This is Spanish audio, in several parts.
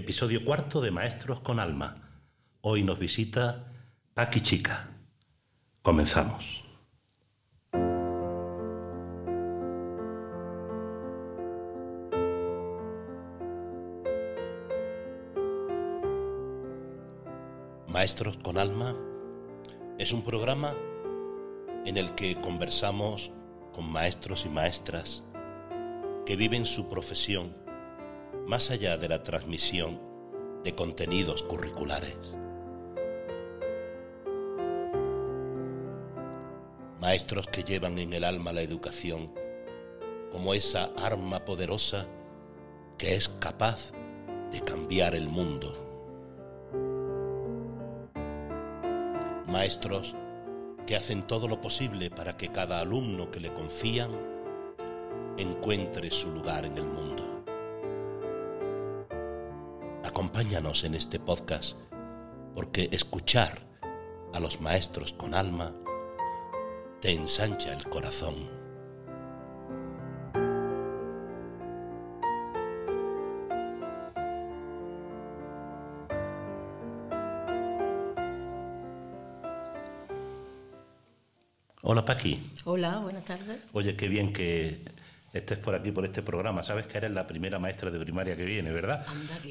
Episodio cuarto de Maestros con Alma. Hoy nos visita Paqui Chica. Comenzamos. Maestros con Alma es un programa en el que conversamos con maestros y maestras que viven su profesión más allá de la transmisión de contenidos curriculares. Maestros que llevan en el alma la educación como esa arma poderosa que es capaz de cambiar el mundo. Maestros que hacen todo lo posible para que cada alumno que le confían encuentre su lugar en el mundo. Acompáñanos en este podcast porque escuchar a los maestros con alma te ensancha el corazón. Hola Paqui. Hola, buenas tardes. Oye, qué bien que estés por aquí, por este programa. Sabes que eres la primera maestra de primaria que viene, ¿verdad?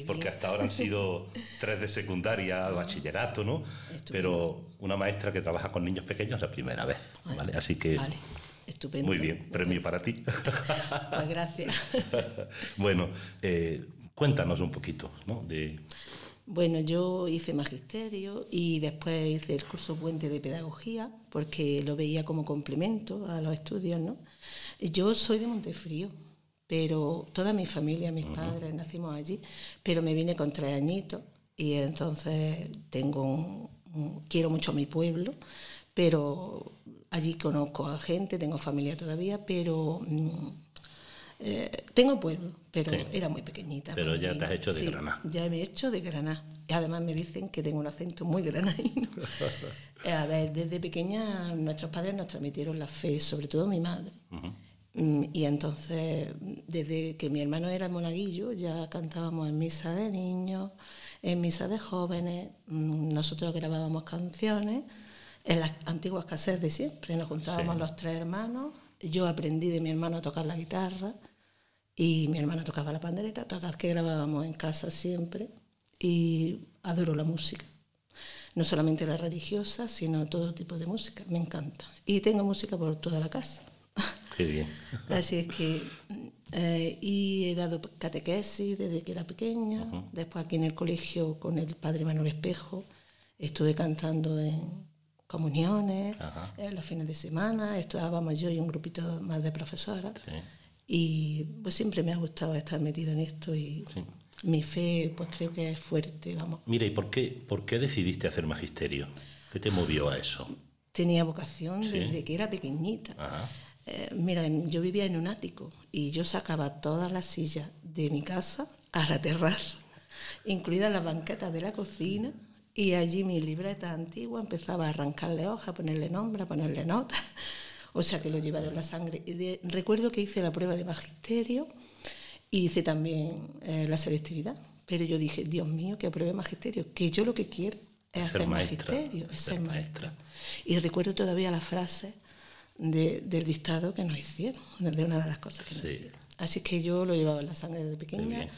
Porque hasta ahora han sido tres de secundaria, bachillerato, ¿no? Pero una maestra que trabaja con niños pequeños la primera vez, ¿vale? Así que... Vale. Estupendo. Muy bien, premio para ti. Pues gracias. bueno, eh, cuéntanos un poquito, ¿no? De... Bueno, yo hice magisterio y después hice el curso puente de pedagogía porque lo veía como complemento a los estudios, ¿no? Yo soy de Montefrío, pero toda mi familia, mis padres, nacimos allí, pero me vine con tres añitos y entonces tengo quiero mucho mi pueblo, pero allí conozco a gente, tengo familia todavía, pero mm, eh, tengo pueblo, pero era muy pequeñita. Pero ya te has hecho de Granada. Ya me he hecho de Granada. Y además me dicen que tengo un acento muy granadino. a ver, desde pequeña nuestros padres nos transmitieron la fe, sobre todo mi madre. Mm, y entonces, desde que mi hermano era monaguillo, ya cantábamos en misa de niños, en misa de jóvenes, mm, nosotros grabábamos canciones en las antiguas casas de siempre, nos juntábamos los tres hermanos, yo aprendí de mi hermano a tocar la guitarra y mi hermana tocaba la pandereta, todas que grabábamos en casa siempre y adoro la música. No solamente la religiosa, sino todo tipo de música, me encanta. Y tengo música por toda la casa. Qué bien. Así es que, eh, y he dado catequesis desde que era pequeña, después aquí en el colegio con el padre Manuel Espejo, estuve cantando en comuniones, en los fines de semana, estábamos yo y un grupito más de profesoras. Sí. Y pues siempre me ha gustado estar metido en esto y mi fe pues creo que es fuerte, vamos. Mira, ¿y por qué, por qué decidiste hacer magisterio? ¿Qué te movió a eso? Tenía vocación desde que era pequeñita. Eh, mira, yo vivía en un ático y yo sacaba todas las sillas de mi casa a la terraza, incluidas las banquetas de la cocina, y allí mi libreta antigua empezaba a arrancarle hojas, a ponerle nombre, a ponerle notas o sea que lo lleva de la sangre. recuerdo que hice la prueba de magisterio y hice también eh, la selectividad, pero yo dije, Dios mío, que apruebe magisterio, que yo lo que quiero es hacer magisterio, es ser, maestra. Y recuerdo todavía la frase del dictado que nos hicieron, de una de las cosas que nos hicieron. Así que yo lo llevaba en la sangre desde pequeña.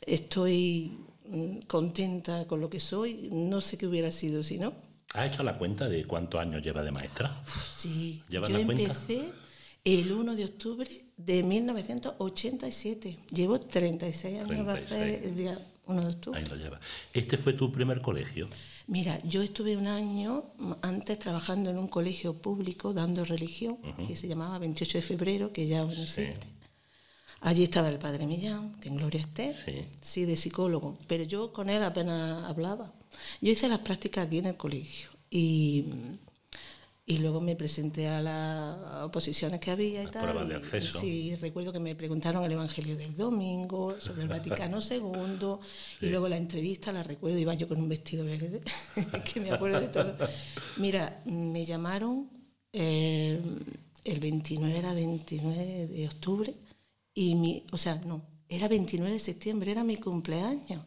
Estoy mm, contenta con lo que soy, no sé qué hubiera sido si no, ¿Has hecho la cuenta de cuántos años lleva de maestra? Sí, yo empecé el 1 de octubre de 1987. Llevo 36 años, va a ser el día 1 de octubre. Ahí lo lleva. ¿Este fue tu primer colegio? Mira, yo estuve un año antes trabajando en un colegio público dando religión, que se llamaba 28 de febrero, que ya no existe. Allí estaba el padre Millán, que en Gloria esté, sí. sí, de psicólogo, pero yo con él apenas hablaba. Yo hice las prácticas aquí en el colegio y, y luego me presenté a las oposiciones que había y tal. Pruebas de acceso. sí, recuerdo que me preguntaron el Evangelio del Domingo, sobre el Vaticano II, y luego la entrevista, la recuerdo, iba yo con un vestido verde, que me acuerdo de todo. Mira, me llamaron, eh, el 29 era 29 de octubre, y mi, o sea, no, era 29 de septiembre, era mi cumpleaños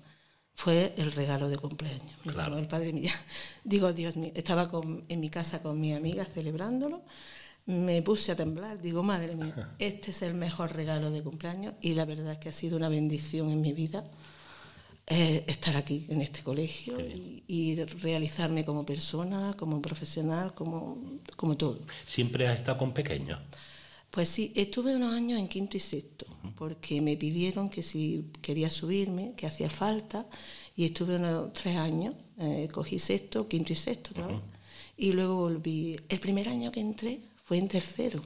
fue el regalo de cumpleaños. claro. el padre mío. Digo, Dios mío, estaba en mi casa con mi amiga celebrándolo, me puse a temblar, digo, madre mía, este es el mejor regalo de cumpleaños y la verdad es que ha sido una bendición en mi vida eh, estar aquí en este colegio y, realizarme como persona, como profesional, como, como todo. ¿Siempre has estado con pequeños? Pues sí, estuve unos años en quinto y sexto, porque me pidieron que si quería subirme, que hacía falta, y estuve unos tres años, eh, cogí sexto, quinto y sexto Y luego volví. El primer año que entré fue en tercero,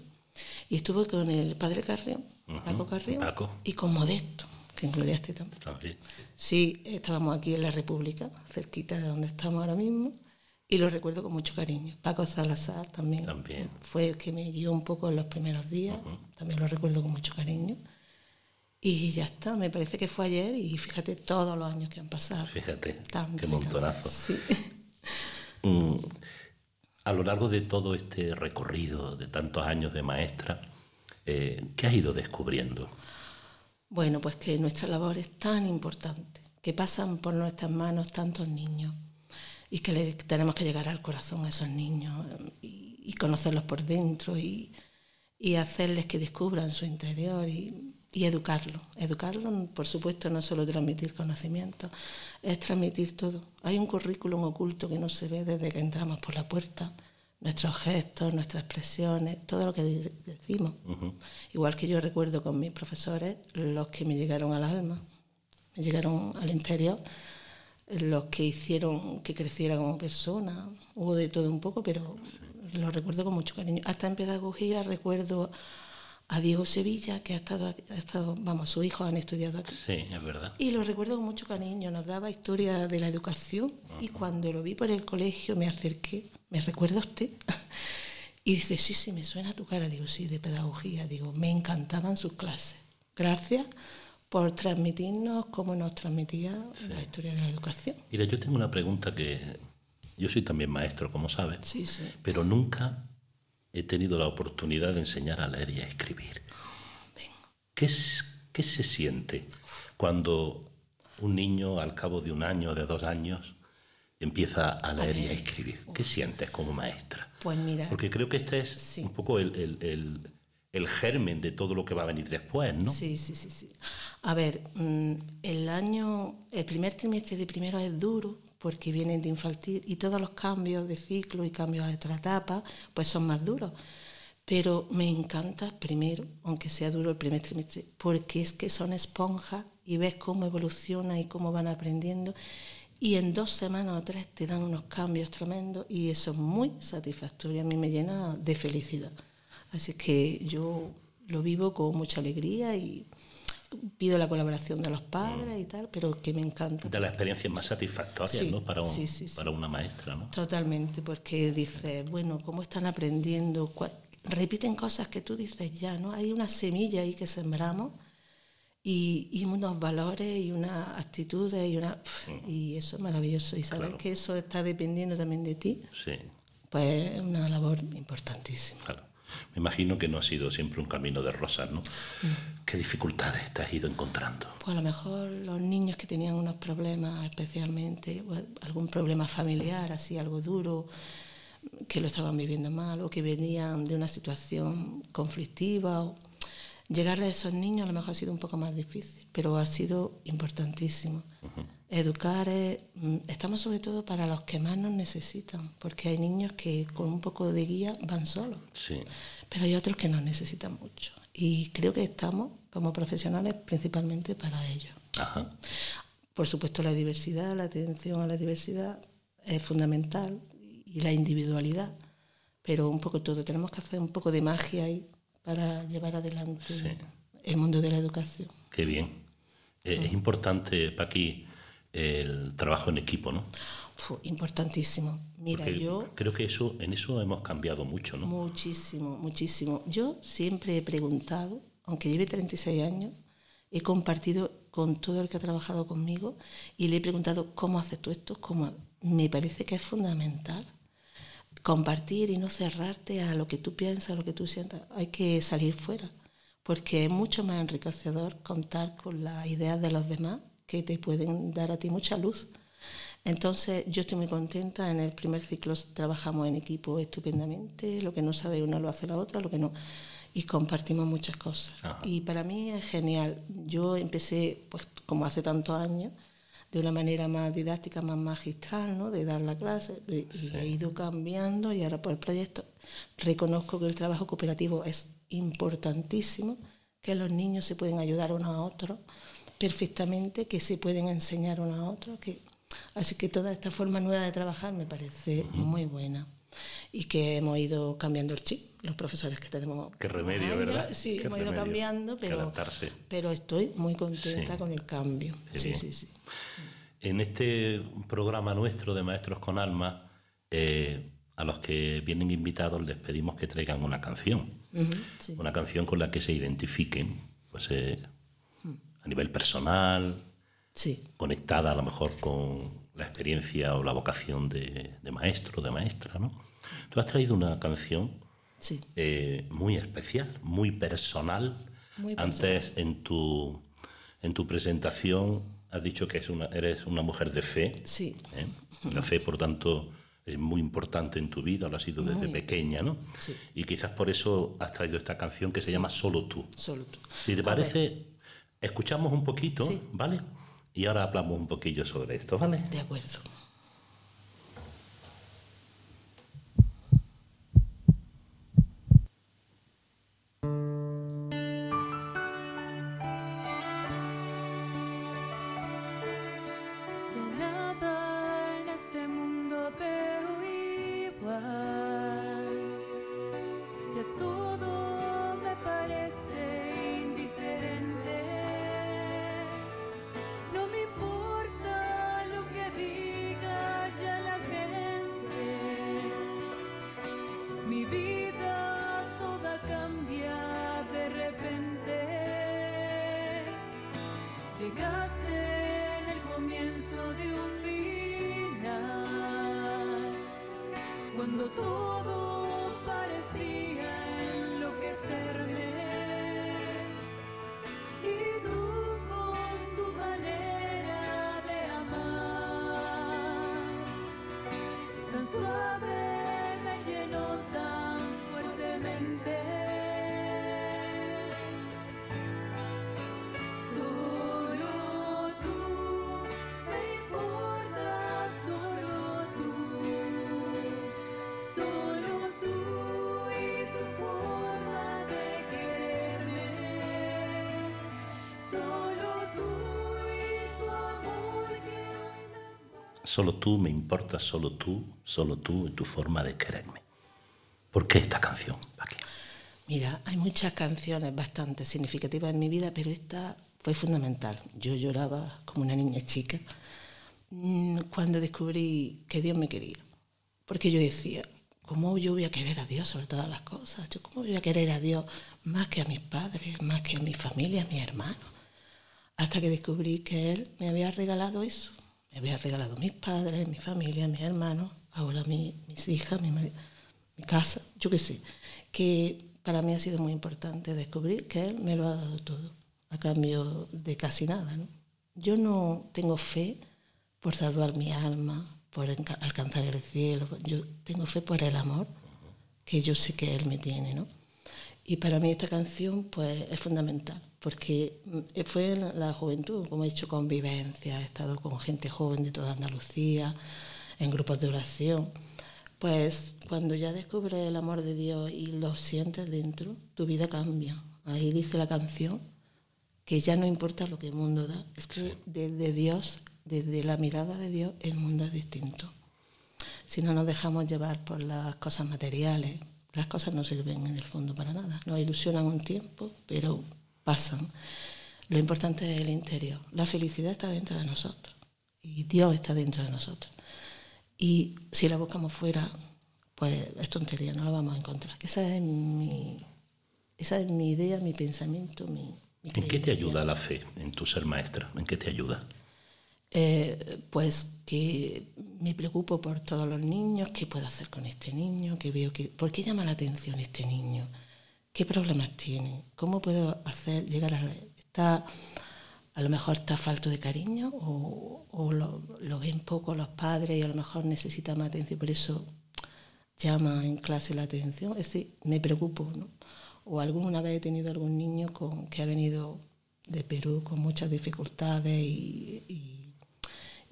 y estuve con el padre Carrión, Paco Carrión, y con Modesto que incluyaste también. Sí, estábamos aquí en la República, cerquita de donde estamos ahora mismo, y lo recuerdo con mucho cariño. Paco Salazar también, también. fue el que me guió un poco en los primeros días, también lo recuerdo con mucho cariño. Y ya está, me parece que fue ayer y fíjate todos los años que han pasado. Fíjate, qué montonazo. Sí. Mm, a lo largo de todo este recorrido de tantos años de maestra, eh, ¿qué has ido descubriendo? Bueno, pues que nuestra labor es tan importante, que pasan por nuestras manos tantos niños y que le tenemos que llegar al corazón a esos niños y, conocerlos por dentro y, hacerles que descubran su interior y, y educarlo. Educarlo, por supuesto, no solo transmitir conocimiento, es transmitir todo. Hay un currículum oculto que no se ve desde que entramos por la puerta nuestros gestos, nuestras expresiones, todo lo que decimos. Igual que yo recuerdo con mis profesores los que me llegaron al alma, me llegaron al interior, los que hicieron que creciera como persona. Hubo de todo un poco, pero lo recuerdo con mucho cariño. Hasta en pedagogía recuerdo a Diego Sevilla, que ha estado, ha estado, vamos, sus hijos han estudiado aquí. Sí, es verdad. Y lo recuerdo con mucho cariño, nos daba historia de la educación y cuando lo vi por el colegio me acerqué, ¿me recuerda usted? y dice, sí, sí, me suena tu cara, digo, sí, de pedagogía, digo, me encantaban sus clases. Gracias por transmitirnos cómo nos transmitía la historia de la educación. Mira, yo tengo una pregunta que yo soy también maestro, como sabes, sí, sí. pero nunca he tenido la oportunidad de enseñar a leer y a escribir. ¿Qué, ¿Qué se siente cuando un niño al cabo de un año, de dos años, empieza a leer y a escribir? ¿Qué sientes como maestra? Pues mira. Porque creo que este es un poco el, germen de todo lo que va a venir después, ¿no? Sí, sí, sí, sí. A ver, mm, el año, el primer trimestre de primero es duro porque vienen de infantil y todos los cambios de ciclo y cambios de otra etapa pues son más duros. Pero me encanta primero, aunque sea duro el primer trimestre, porque es que son esponjas y ves cómo evoluciona y cómo van aprendiendo y en dos semanas o tres te dan unos cambios tremendos y eso es muy satisfactorio, a mí me llena de felicidad. Así que yo lo vivo con mucha alegría y pido la colaboración de los padres y tal, pero que me encanta. De las experiencias más satisfactorias, ¿no? Para, para una maestra, ¿no? Totalmente, porque dices, bueno, ¿cómo están aprendiendo? Repiten cosas que tú dices ya, ¿no? Hay una semilla ahí que sembramos y, y unos valores y unas actitudes y una... Mm. Y eso es maravilloso. Y saber que eso está dependiendo también de ti, sí. pues es una labor importantísima. Claro. Me imagino que no ha sido siempre un camino de rosas, ¿no? Mm. ¿Qué dificultades te has ido encontrando? Pues a lo mejor los niños que tenían unos problemas especialmente, algún problema familiar, así algo duro, que lo estaban viviendo mal o que venían de una situación conflictiva. O, llegarle a esos niños a lo mejor ha sido un poco más difícil, pero ha sido importantísimo. Educar, mm, estamos sobre todo para los que más nos necesitan, porque hay niños que con un poco de guía van solos, sí. pero hay otros que nos necesitan mucho. Y creo que estamos como profesionales principalmente para ellos. Por supuesto la diversidad, la atención a la diversidad es fundamental y la individualidad, pero un poco todo, tenemos que hacer un poco de magia ahí para llevar adelante el mundo de la educación. Qué bien. Eh, es importante, Paqui, el trabajo en equipo, ¿no? importantísimo. Mira, yo... Creo que eso, en eso hemos cambiado mucho, ¿no? Muchísimo, muchísimo. Yo siempre he preguntado, aunque lleve 36 años, he compartido con todo el que ha trabajado conmigo y le he preguntado, ¿cómo haces tú esto? ¿Cómo? Me parece que es fundamental compartir y no cerrarte a lo que tú piensas, a lo que tú sientas. Hay que salir fuera, porque es mucho más enriquecedor contar con las ideas de los demás que te pueden dar a ti mucha luz. Entonces yo estoy muy contenta, en el primer ciclo trabajamos en equipo estupendamente, lo que no sabe una lo hace la otra, lo que no y compartimos muchas cosas. Y para mí es genial. Yo empecé, pues como hace tantos años, de una manera más didáctica, más magistral, ¿no? de dar la clase, y he ido cambiando y ahora por el proyecto reconozco que el trabajo cooperativo es importantísimo, que los niños se pueden ayudar unos a otros perfectamente, que se pueden enseñar unos a otros, que Así que toda esta forma nueva de trabajar me parece muy buena y que hemos ido cambiando el chip, los profesores que tenemos. Qué remedio, ¿verdad? Sí, hemos ido cambiando, pero, pero estoy muy contenta con el cambio. sí, sí, sí. En este programa nuestro de Maestros con Alma, eh, a los que vienen invitados les pedimos que traigan una canción, una canción con la que se identifiquen, pues eh, hmm. a nivel personal, conectada a lo mejor con la experiencia o la vocación de, maestro, de maestra, ¿no? Tú has traído una canción eh, muy especial, muy personal. Antes en tu, en tu presentación has dicho que es una, eres una mujer de fe. Sí. ¿eh? La fe, por tanto, es muy importante en tu vida, lo ha sido desde pequeña, ¿no? Sí. Y quizás por eso has traído esta canción que se llama Solo tú. Solo tú. Si te parece, escuchamos un poquito, ¿vale? Y ahora hablamos un poquillo sobre esto, ¿vale? De acuerdo. todo Solo tú me importas, solo tú, solo tú y tu forma de quererme. ¿Por qué esta canción, Mira, hay muchas canciones bastante significativas en mi vida, pero esta fue fundamental. Yo lloraba como una niña chica mm, cuando descubrí que Dios me quería. Porque yo decía, ¿cómo yo voy a querer a Dios sobre todas las cosas? Yo, ¿Cómo voy a querer a Dios más que a mis padres, más que a mi familia, a mis hermanos? Hasta que descubrí que Él me había regalado eso me había regalado mis padres, mi familia, mis hermanos, ahora mis hijas, mi, mi casa, yo qué sé, que para mí ha sido muy importante descubrir que Él me lo ha dado todo, a cambio de casi nada. ¿no? Yo no tengo fe por salvar mi alma, por alcanzar el cielo, yo tengo fe por el amor que yo sé que Él me tiene. ¿no? Y para mí esta canción pues, es fundamental porque mm, fue en la juventud, como he hecho convivencia, he estado con gente joven de toda Andalucía, en grupos de oración. Pues cuando ya descubres el amor de Dios y lo sientes dentro, tu vida cambia. Ahí dice la canción que ya no importa lo que el mundo da, es que desde Dios, desde la mirada de Dios, el mundo es distinto. Si no nos dejamos llevar por las cosas materiales, las cosas no sirven en el fondo para nada. Nos ilusionan un tiempo, pero pasan. Lo importante es el interior. La felicidad está dentro de nosotros y Dios está dentro de nosotros. Y si la buscamos fuera, pues es tontería, no la vamos a encontrar. Esa es mi, esa es mi idea, mi pensamiento, mi... ¿En qué te ayuda la fe en tu ser maestra? ¿En qué te ayuda? Eh, pues que me preocupo por todos los niños, qué puedo hacer con este niño, que veo que, ¿por qué llama la atención este niño? ¿Qué problemas tiene? ¿Cómo puedo hacer llegar a... Está a lo mejor está falto de cariño o, lo, lo, ven poco los padres y a lo mejor necesita más atención, por eso llama en clase la atención, ese me preocupo. O alguna vez he tenido algún niño con, que ha venido de Perú con muchas dificultades y,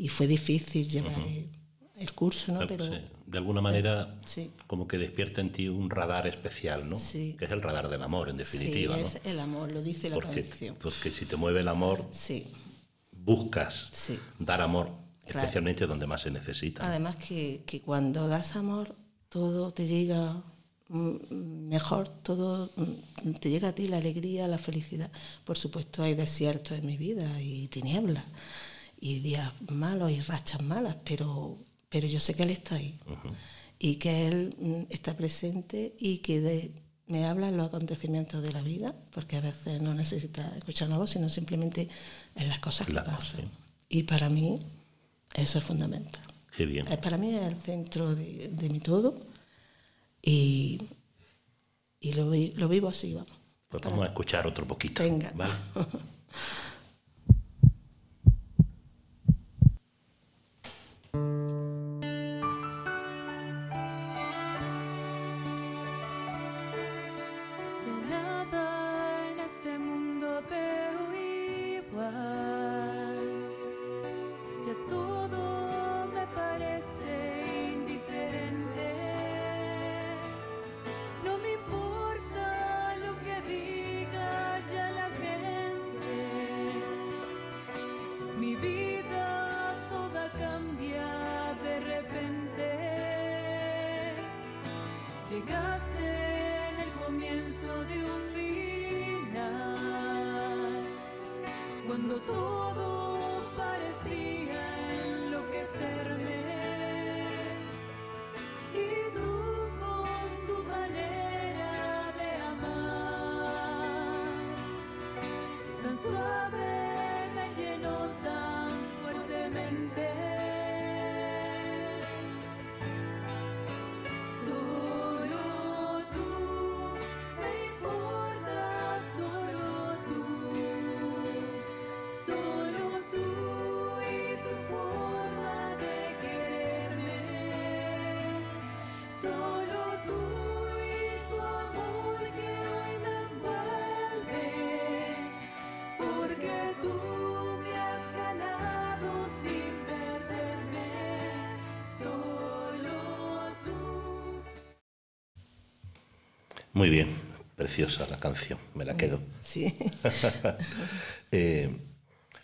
fue difícil llevar el, curso, ¿no? Pero, De alguna manera, como que despierta en ti un radar especial, ¿no? Sí. Que es el radar del amor, en definitiva. Sí, es el amor, lo dice la porque, canción. Porque si te mueve el amor, buscas dar amor, especialmente donde más se necesita. Además que, que cuando das amor, todo te llega mm, mejor, todo mm, te llega a ti la alegría, la felicidad. Por supuesto hay desiertos en mi vida y tinieblas y días malos y rachas malas, pero, pero yo sé que Él está ahí y que Él mm, está presente y que me habla en los acontecimientos de la vida, porque a veces no necesita escuchar una voz, sino simplemente en las cosas que pasan. Y para mí eso es fundamental. Qué bien. Eh, para mí es el centro de, mi todo y, y lo, lo, vivo así, vamos. Pues vamos a escuchar otro poquito. Venga. ¿vale? Muy bien, preciosa la canción, me la quedo. Sí. Eh,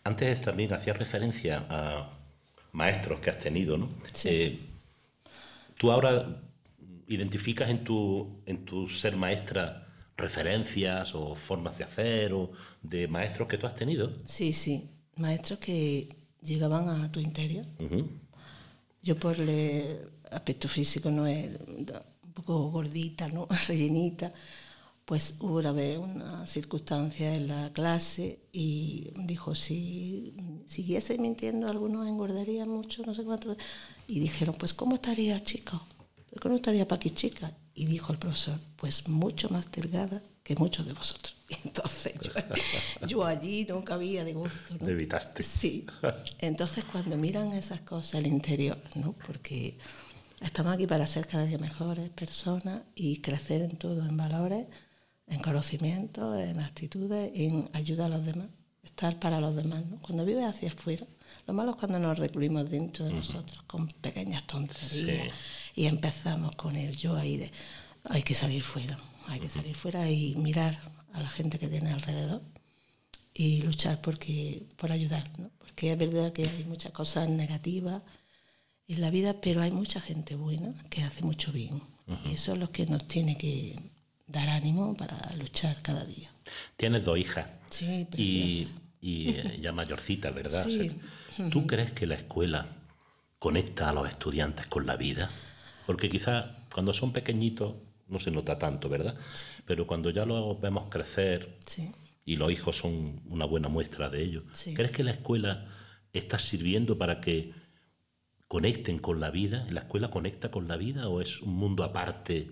antes también hacía referencia a maestros que has tenido, ¿no? Sí. Eh, ¿Tú ahora identificas en tu, en tu ser maestra referencias o formas de hacer o de maestros que tú has tenido? Sí, sí, maestros que llegaban a tu interior. Yo por el aspecto físico no es poco gordita, ¿no? rellenita, pues hubo una vez una circunstancia en la clase y dijo, si siguiese mintiendo algunos engordarían mucho, no sé cuánto. Y dijeron, pues ¿cómo estaría chica? ¿Cómo estaría Paqui chica? Y dijo el profesor, pues mucho más delgada que muchos de vosotros. Y entonces yo, allí no cabía de gusto. ¿no? evitaste. Sí. Entonces cuando miran esas cosas al interior, ¿no? Porque Estamos aquí para ser cada día mejores personas y crecer en todo, en valores, en conocimiento, en actitudes, en ayuda a los demás, estar para los demás. ¿no? Cuando vives hacia afuera, lo malo es cuando nos recluimos dentro de nosotros con pequeñas tonterías y empezamos con el yo ahí de hay que salir fuera, hay que salir fuera y mirar a la gente que tiene alrededor y luchar porque, por ayudar, ¿no? porque es verdad que hay muchas cosas negativas en la vida, pero hay mucha gente buena que hace mucho bien. Y eso es lo que nos tiene que dar ánimo para luchar cada día. Tienes dos hijas. Sí, y, y eh, ya mayorcitas, ¿verdad? Sí. ¿Tú crees que la escuela conecta a los estudiantes con la vida? Porque quizás cuando son pequeñitos no se nota tanto, ¿verdad? Pero cuando ya los vemos crecer y los hijos son una buena muestra de ello, ¿crees que la escuela está sirviendo para que conecten con la vida? ¿La escuela conecta con la vida o es un mundo aparte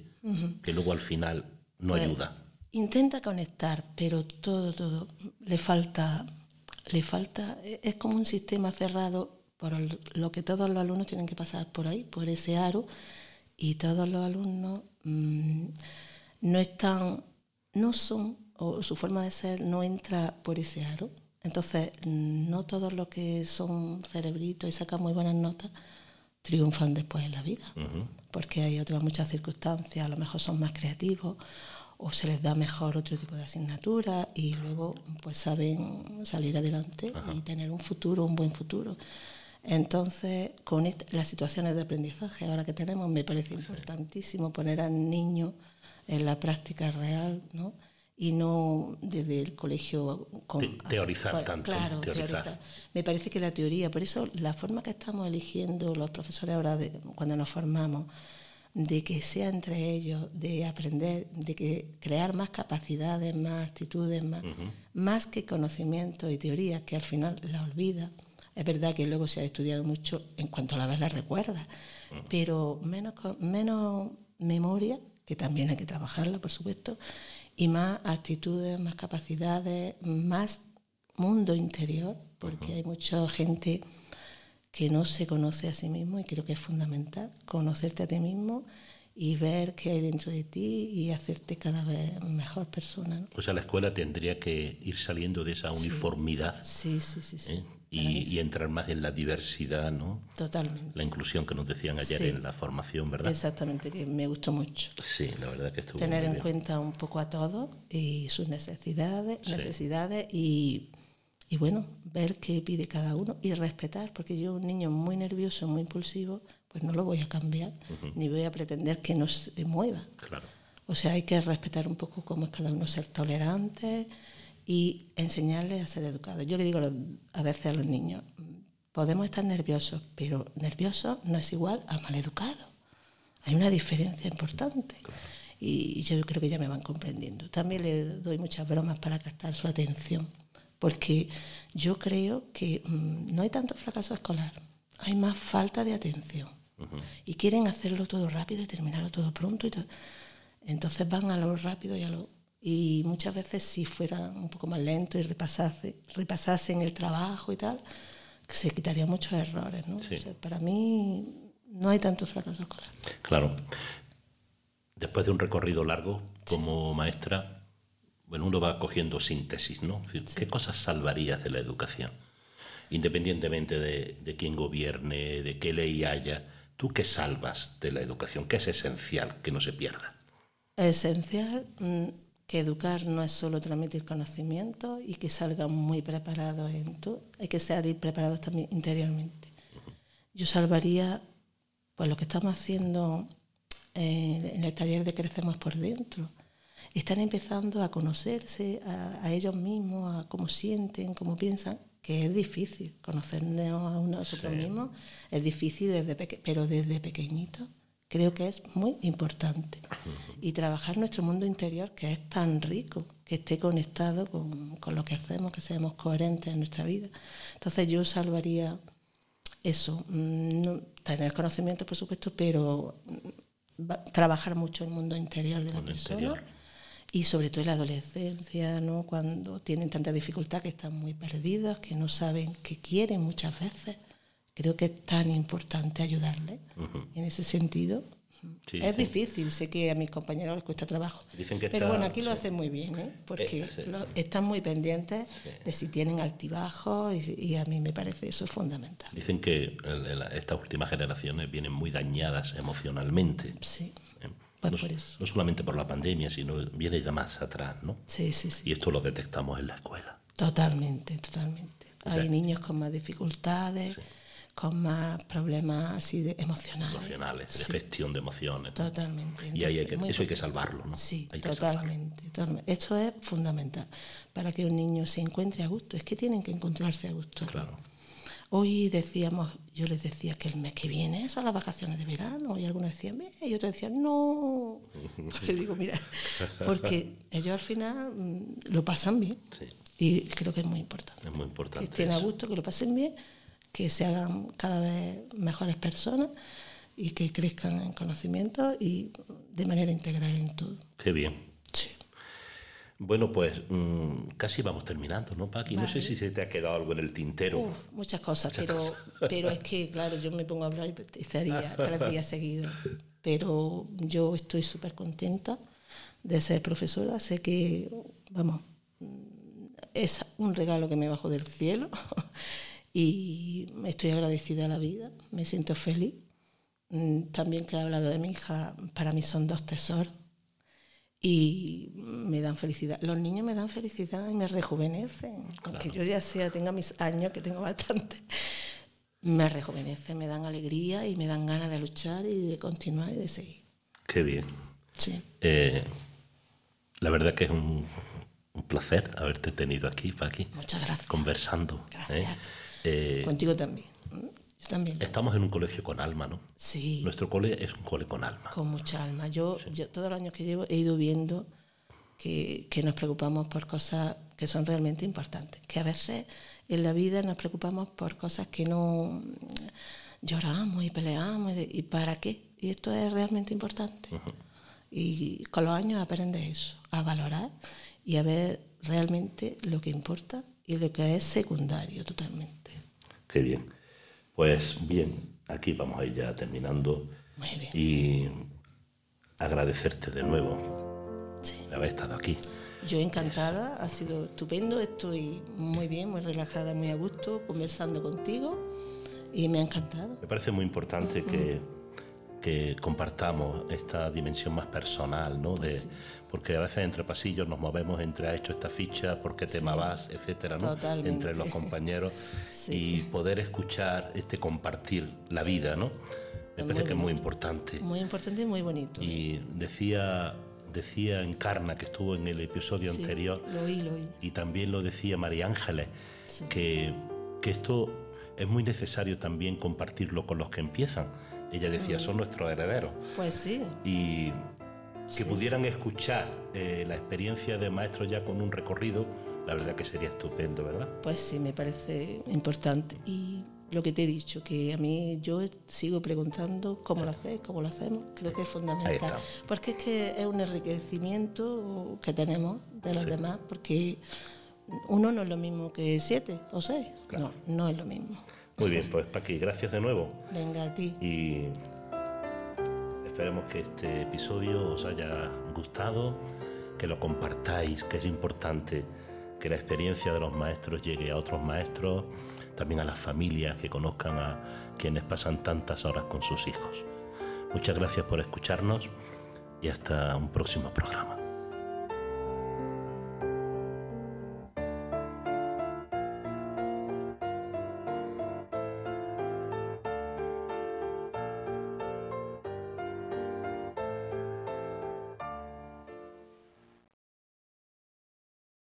que luego al final no ayuda? Intenta conectar, pero todo, todo. Le falta le falta, es como un sistema cerrado por lo que todos los alumnos tienen que pasar por ahí, por ese aro, y todos los alumnos mm, no están, no son, o su forma de ser no entra por ese aro. Entonces, no todos los que son cerebritos y sacan muy buenas notas triunfan después en la vida, porque hay otras muchas circunstancias, a lo mejor son más creativos o se les da mejor otro tipo de asignatura y luego pues saben salir adelante y tener un futuro, un buen futuro. Entonces, con las situaciones de aprendizaje ahora que tenemos, me parece importantísimo poner al niño en la práctica real, ¿no? Y no desde el colegio... Con, teorizar tanto. Claro, teorizar. Me parece que la teoría, por eso la forma que estamos eligiendo los profesores ahora de, cuando nos formamos, de que sea entre ellos, de aprender, de que crear más capacidades, más actitudes, más, más que conocimiento y teoría, que al final la olvida. Es verdad que luego se ha estudiado mucho en cuanto a la vez la recuerda, pero menos, menos memoria, que también hay que trabajarla, por supuesto, y más actitudes, más capacidades, más mundo interior, porque hay mucha gente que no se conoce a sí mismo y creo que es fundamental conocerte a ti mismo y ver qué hay dentro de ti y hacerte cada vez mejor persona. O sea, la escuela tendría que ir saliendo de esa uniformidad sí, sí, sí, ¿eh? Y, entrar más en la diversidad, ¿no? Totalmente. La inclusión que nos decían ayer en la formación, ¿verdad? Exactamente, que me gustó mucho. Sí, la verdad que estuvo Tener en cuenta un poco a todos y sus necesidades, necesidades y y bueno, ver qué pide cada uno y respetar, porque yo un niño muy nervioso, muy impulsivo, pues no lo voy a cambiar, ni voy a pretender que no se mueva. Claro. O sea, hay que respetar un poco cómo es cada uno, ser tolerante y enseñarles a ser educados. Yo le digo a veces a los niños, podemos estar nerviosos, pero nervioso no es igual a mal educado. Hay una diferencia importante. Y yo creo que ya me van comprendiendo. También le doy muchas bromas para captar su atención porque yo creo que mm, no hay tanto fracaso escolar, hay más falta de atención. Y quieren hacerlo todo rápido y terminarlo todo pronto. Y Entonces van a lo rápido y a lo... Y muchas veces si fuera un poco más lento y repasase, repasasen el trabajo y tal, se quitarían muchos errores. ¿no? para mí no hay tanto fracaso escolar. Claro. Después de un recorrido largo como maestra, bueno, uno va cogiendo síntesis, ¿no? ¿Qué cosas salvarías de la educación? Independientemente de, quién gobierne, de qué ley haya, ¿tú qué salvas de la educación? ¿Qué es esencial que no se pierda? Esencial mm, que educar no es solo transmitir conocimiento y que salgan muy preparados en todo, hay que salir preparados también interiormente. Yo salvaría pues lo que estamos haciendo eh, en el taller de Crecemos por Dentro. Están empezando a conocerse a, ellos mismos, a cómo sienten, cómo piensan, que es difícil conocernos a uno nosotros mismos, es difícil desde pero desde pequeñito creo que es muy importante. Y trabajar nuestro mundo interior, que es tan rico, que esté conectado con, con lo que hacemos, que seamos coherentes en nuestra vida. Entonces yo salvaría eso, mm, tener conocimiento, por supuesto, pero trabajar mucho el mundo interior de la persona y sobre todo en la adolescencia, ¿no? cuando tienen tanta dificultad que están muy perdidos, que no saben qué quieren muchas veces. Creo que es tan importante ayudarles en ese sentido. es difícil, sé que a mis compañeros les cuesta trabajo. pero bueno, aquí lo hacen muy bien, ¿eh? porque eh, están muy pendientes de si tienen altibajos y, a mí me parece eso fundamental. Dicen que estas últimas generaciones vienen muy dañadas emocionalmente. Sí no, solamente por la pandemia, sino viene ya más atrás, ¿no? Sí, sí, sí. Y esto lo detectamos en la escuela. Totalmente, totalmente. Hay niños con más dificultades, con más problemas así de emocionales. Emocionales, de gestión de emociones. Totalmente. y ahí hay que, eso hay que salvarlo, ¿no? Sí, totalmente, totalmente, Esto es fundamental para que un niño se encuentre a gusto. Es que tienen que encontrarse a gusto. Claro. Hoy decíamos, yo les decía que el mes que viene son las vacaciones de verano, y algunos decían, y otros decían, no. Les digo, mira, porque ellos al final mm, lo pasan bien. Y creo que es muy importante. Es muy importante. Que estén a gusto, que lo pasen bien, que se hagan cada vez mejores personas y que crezcan en conocimiento y de manera integral en todo. Qué bien. Sí. Bueno, pues mm, casi vamos terminando, ¿no, Paqui? No sé si se te ha quedado algo en el tintero. muchas cosas, pero, pero es que, claro, yo me pongo a hablar y estaría tres días seguidos. Pero yo estoy súper contenta de ser profesora. Sé que, vamos, es un regalo que me bajó del cielo y estoy agradecida a la vida, me siento feliz. Mm, también que he hablado de mi hija, para mí son dos tesoros y me dan felicidad. Los niños me dan felicidad y me rejuvenecen, aunque yo ya sea, tenga mis años, que tengo bastante, me rejuvenecen, me dan alegría y me dan ganas de luchar y de continuar y de seguir. Qué bien. Sí. Eh, la verdad que es un, placer haberte tenido aquí, aquí. Muchas gracias. Conversando. ¿eh? Gracias. Eh, Contigo también. También. Estamos en un colegio con alma, ¿no? Sí. Nuestro cole es un cole con alma. Con mucha alma. Yo, yo todos los años que llevo he ido viendo que, que, nos preocupamos por cosas que son realmente importantes. Que a veces en la vida nos preocupamos por cosas que no lloramos y peleamos. ¿Y, para qué? Y esto es realmente importante. Y con los años aprendes eso, a valorar y a ver realmente lo que importa y lo que es secundario totalmente. Qué bien. Pues bien, aquí vamos a ir ya terminando. Y agradecerte de nuevo de haber estado aquí. Yo encantada, ha sido estupendo, estoy muy bien, muy relajada, muy a gusto, conversando contigo y me ha encantado. Me parece muy importante que, que, compartamos esta dimensión más personal, ¿no? De, porque a veces entre pasillos nos movemos entre ha hecho esta ficha, por qué tema vas, etcétera, ¿no? Entre los compañeros y poder escuchar este compartir la vida, ¿no? Me parece que es muy importante. Muy importante y muy bonito. Y decía decía Encarna, que estuvo en el episodio anterior, lo oí, lo oí. y también lo decía María Ángeles, que, que esto es muy necesario también compartirlo con los que empiezan. Ella decía, son nuestros herederos. Pues sí. Y que pudieran escuchar eh, la experiencia de maestros ya con un recorrido, la verdad que sería estupendo, ¿verdad? Pues sí, me parece importante. Y lo que te he dicho, que a mí yo sigo preguntando cómo lo haces, cómo lo hacemos, creo que es fundamental. Porque es que es un enriquecimiento que tenemos de los demás, porque uno no es lo mismo que siete o seis. No, no es lo mismo. Muy bien, pues Paqui, gracias de nuevo. Venga a ti. Y Esperemos que este episodio os haya gustado, que lo compartáis, que es importante que la experiencia de los maestros llegue a otros maestros, también a las familias que conozcan a quienes pasan tantas horas con sus hijos. Muchas gracias por escucharnos y hasta un próximo programa.